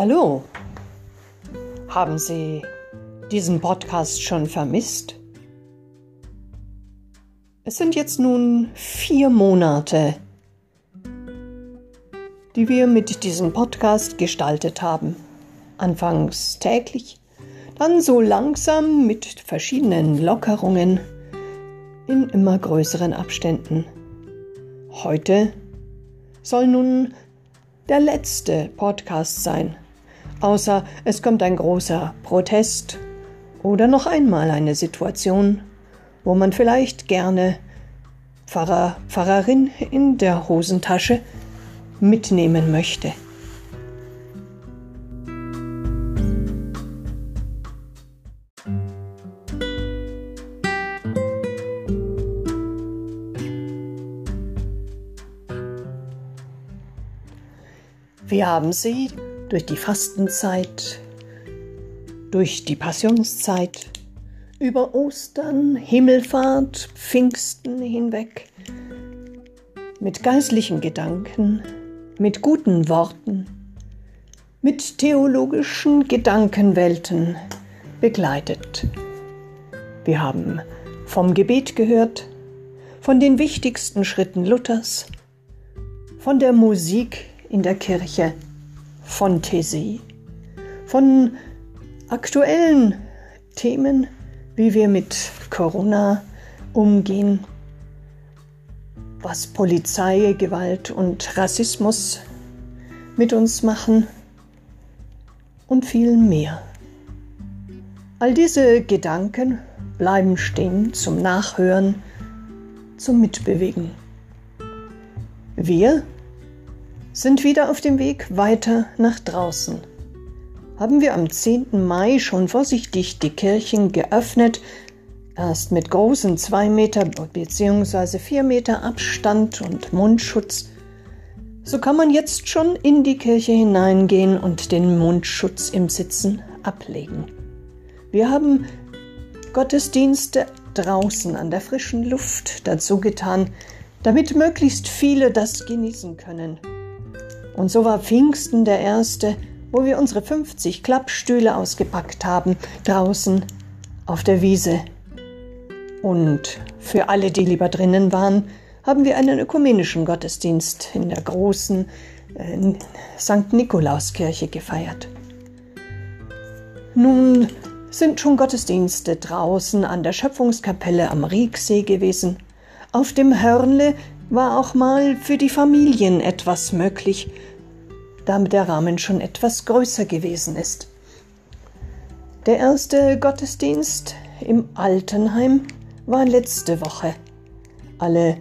Hallo, haben Sie diesen Podcast schon vermisst? Es sind jetzt nun vier Monate, die wir mit diesem Podcast gestaltet haben. Anfangs täglich, dann so langsam mit verschiedenen Lockerungen in immer größeren Abständen. Heute soll nun der letzte Podcast sein, außer es kommt ein großer Protest oder noch einmal eine Situation, wo man vielleicht gerne Pfarrer, Pfarrerin in der Hosentasche mitnehmen möchte. Wir haben sie durch die Fastenzeit, durch die Passionszeit, über Ostern, Himmelfahrt, Pfingsten hinweg, mit geistlichen Gedanken, mit guten Worten, mit theologischen Gedankenwelten begleitet. Wir haben vom Gebet gehört, von den wichtigsten Schritten Luthers, von der Musik in der Kirche von von aktuellen Themen, wie wir mit Corona umgehen, was Polizei, Gewalt und Rassismus mit uns machen und viel mehr. All diese Gedanken bleiben stehen zum Nachhören, zum Mitbewegen. Wir sind wieder auf dem Weg weiter nach draußen. Haben wir am 10. Mai schon vorsichtig die Kirchen geöffnet, erst mit großen 2 Meter bzw. 4 Meter Abstand und Mundschutz, so kann man jetzt schon in die Kirche hineingehen und den Mundschutz im Sitzen ablegen. Wir haben Gottesdienste draußen an der frischen Luft dazu getan, damit möglichst viele das genießen können. Und so war Pfingsten der erste, wo wir unsere 50 Klappstühle ausgepackt haben, draußen auf der Wiese. Und für alle, die lieber drinnen waren, haben wir einen ökumenischen Gottesdienst in der großen äh, St. Nikolauskirche gefeiert. Nun sind schon Gottesdienste draußen an der Schöpfungskapelle am Rieksee gewesen. Auf dem Hörnle war auch mal für die Familien etwas möglich, damit der Rahmen schon etwas größer gewesen ist. Der erste Gottesdienst im Altenheim war letzte Woche. Alle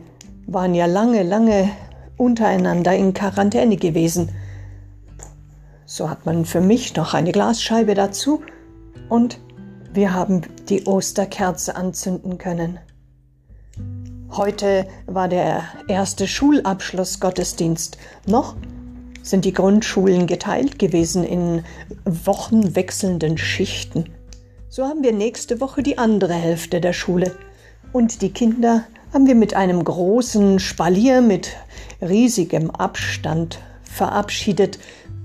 waren ja lange, lange untereinander in Quarantäne gewesen. So hat man für mich noch eine Glasscheibe dazu und wir haben die Osterkerze anzünden können. Heute war der erste Schulabschlussgottesdienst. Noch sind die Grundschulen geteilt gewesen in wochenwechselnden Schichten. So haben wir nächste Woche die andere Hälfte der Schule. Und die Kinder haben wir mit einem großen Spalier mit riesigem Abstand verabschiedet,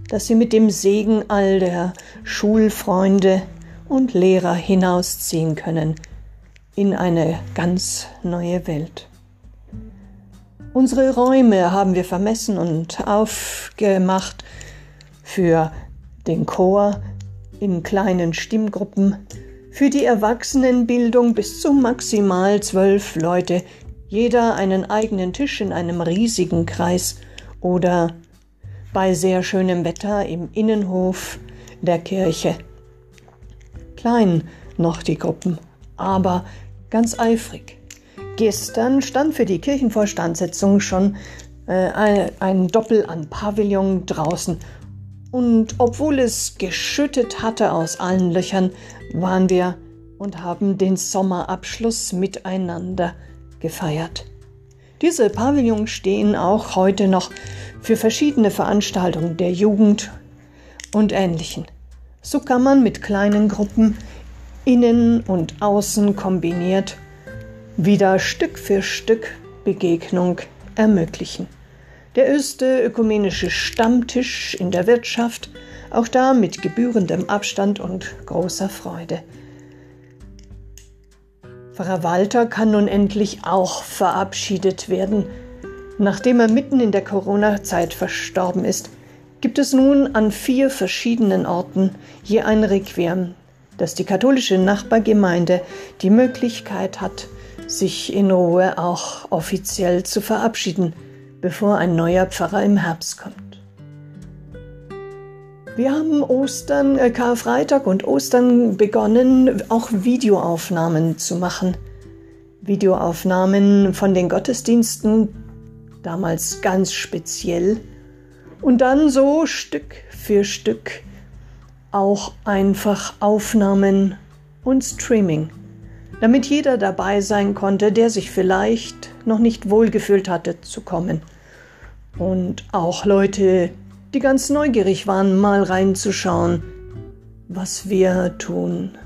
dass sie mit dem Segen all der Schulfreunde und Lehrer hinausziehen können in eine ganz neue Welt. Unsere Räume haben wir vermessen und aufgemacht für den Chor in kleinen Stimmgruppen, für die Erwachsenenbildung bis zu maximal zwölf Leute, jeder einen eigenen Tisch in einem riesigen Kreis oder bei sehr schönem Wetter im Innenhof der Kirche. Klein noch die Gruppen, aber ganz eifrig. Gestern stand für die Kirchenvorstandssitzung schon äh, ein, Doppel an Pavillon draußen. Und obwohl es geschüttet hatte aus allen Löchern, waren wir und haben den Sommerabschluss miteinander gefeiert. Diese Pavillons stehen auch heute noch für verschiedene Veranstaltungen der Jugend und ähnlichen. So kann man mit kleinen Gruppen innen und außen kombiniert wieder Stück für Stück Begegnung ermöglichen. Der erste ökumenische Stammtisch in der Wirtschaft auch da mit gebührendem Abstand und großer Freude. Pfarrer Walter kann nun endlich auch verabschiedet werden. Nachdem er mitten in der Corona-Zeit verstorben ist, gibt es nun an vier verschiedenen Orten je ein Requiem, dass die katholische Nachbargemeinde die Möglichkeit hat, sich in Ruhe auch offiziell zu verabschieden, bevor ein neuer Pfarrer im Herbst kommt. Wir haben Ostern, äh, Karfreitag und Ostern begonnen, auch Videoaufnahmen zu machen. Videoaufnahmen von den Gottesdiensten, damals ganz speziell. Und dann so Stück für Stück auch einfach Aufnahmen und Streaming, damit jeder dabei sein konnte, der sich vielleicht noch nicht wohlgefühlt hatte zu kommen. Und auch Leute, die ganz neugierig waren, mal reinzuschauen, was wir tun.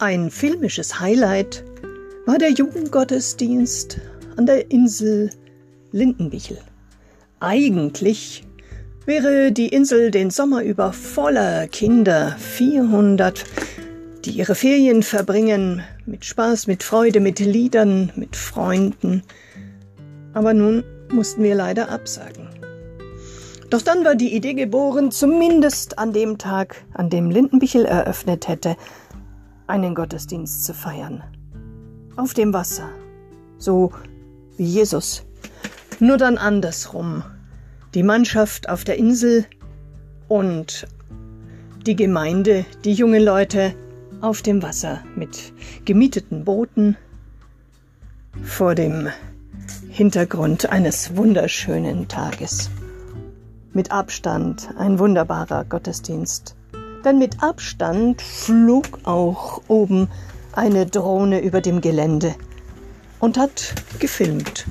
Ein filmisches Highlight war der Jugendgottesdienst an der Insel Lindenbichel. Eigentlich wäre die Insel den Sommer über voller Kinder, 400, die ihre Ferien verbringen, mit Spaß, mit Freude, mit Liedern, mit Freunden. Aber nun mussten wir leider absagen. Doch dann war die Idee geboren, zumindest an dem Tag, an dem Lindenbichel eröffnet hätte, einen Gottesdienst zu feiern. Auf dem Wasser. So wie Jesus. Nur dann andersrum. Die Mannschaft auf der Insel und die Gemeinde, die jungen Leute auf dem Wasser mit gemieteten Booten vor dem Hintergrund eines wunderschönen Tages. Mit Abstand ein wunderbarer Gottesdienst denn mit Abstand flog auch oben eine Drohne über dem Gelände und hat gefilmt.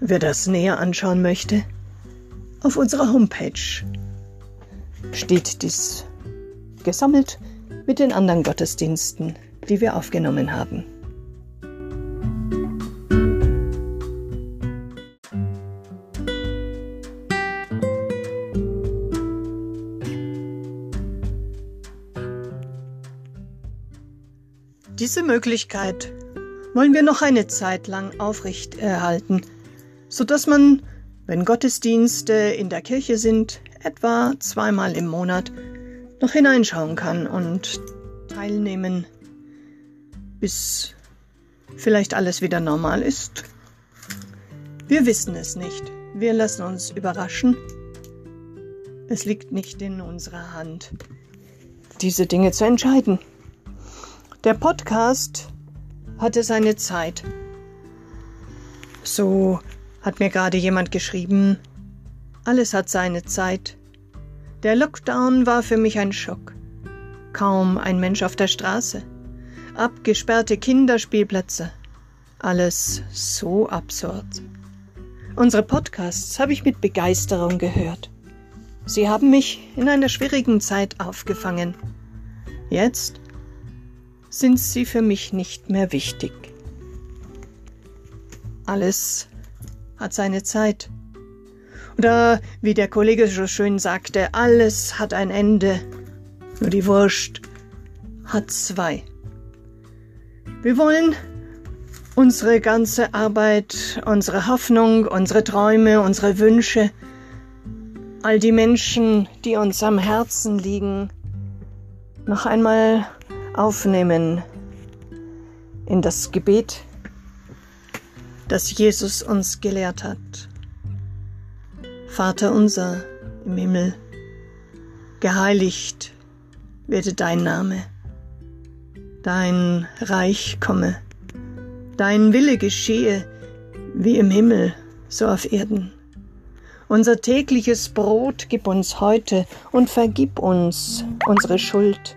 Wer das näher anschauen möchte, auf unserer Homepage steht dies gesammelt mit den anderen Gottesdiensten, die wir aufgenommen haben. Diese Möglichkeit wollen wir noch eine Zeit lang aufrechterhalten, sodass man, wenn Gottesdienste in der Kirche sind, etwa zweimal im Monat, noch hineinschauen kann und teilnehmen, bis vielleicht alles wieder normal ist. Wir wissen es nicht. Wir lassen uns überraschen. Es liegt nicht in unserer Hand, diese Dinge zu entscheiden. Der Podcast hatte seine Zeit. So hat mir gerade jemand geschrieben, alles hat seine Zeit. Der Lockdown war für mich ein Schock. Kaum ein Mensch auf der Straße. Abgesperrte Kinderspielplätze. Alles so absurd. Unsere Podcasts habe ich mit Begeisterung gehört. Sie haben mich in einer schwierigen Zeit aufgefangen. Jetzt sind sie für mich nicht mehr wichtig. Alles hat seine Zeit. Oder wie der Kollege so schön sagte, alles hat ein Ende. Nur die Wurst hat zwei. Wir wollen unsere ganze Arbeit, unsere Hoffnung, unsere Träume, unsere Wünsche, all die Menschen, die uns am Herzen liegen, noch einmal aufnehmen in das Gebet, das Jesus uns gelehrt hat. Vater unser im Himmel, geheiligt werde dein Name, dein Reich komme, dein Wille geschehe, wie im Himmel, so auf Erden. Unser tägliches Brot gib uns heute und vergib uns unsere Schuld,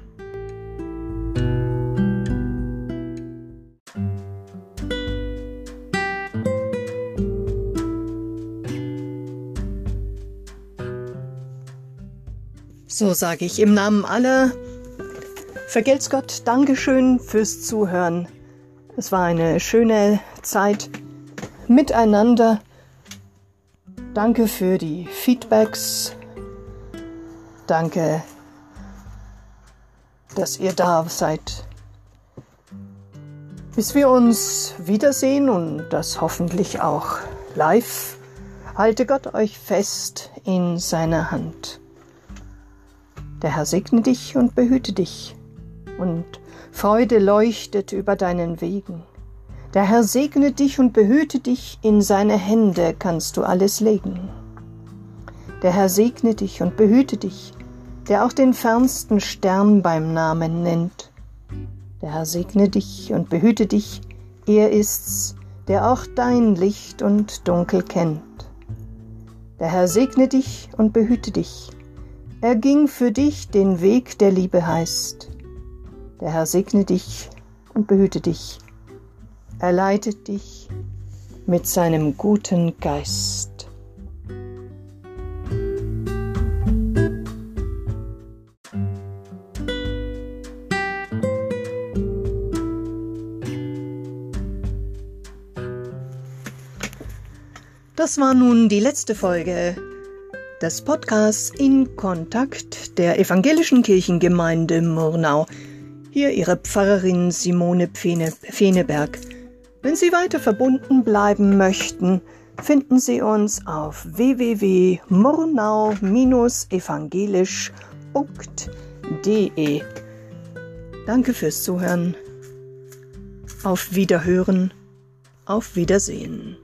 So sage ich im Namen aller. Vergelt's Gott, Dankeschön fürs Zuhören. Es war eine schöne Zeit miteinander. Danke für die Feedbacks. Danke, dass ihr da seid. Bis wir uns wiedersehen und das hoffentlich auch live, halte Gott euch fest in seiner Hand. Der Herr segne dich und behüte dich, und Freude leuchtet über deinen Wegen. Der Herr segne dich und behüte dich, in seine Hände kannst du alles legen. Der Herr segne dich und behüte dich, der auch den fernsten Stern beim Namen nennt. Der Herr segne dich und behüte dich, er ist's, der auch dein Licht und Dunkel kennt. Der Herr segne dich und behüte dich, er ging für dich den Weg der Liebe heißt. Der Herr segne dich und behüte dich er leitet dich mit seinem guten Geist. Das war nun die letzte Folge des Podcasts in Kontakt der Evangelischen Kirchengemeinde Murnau. Hier Ihre Pfarrerin Simone Pfeneberg. Wenn Sie weiter verbunden bleiben möchten, finden Sie uns auf www.murnau-evangelisch.de. Danke fürs Zuhören. Auf Wiederhören. Auf Wiedersehen.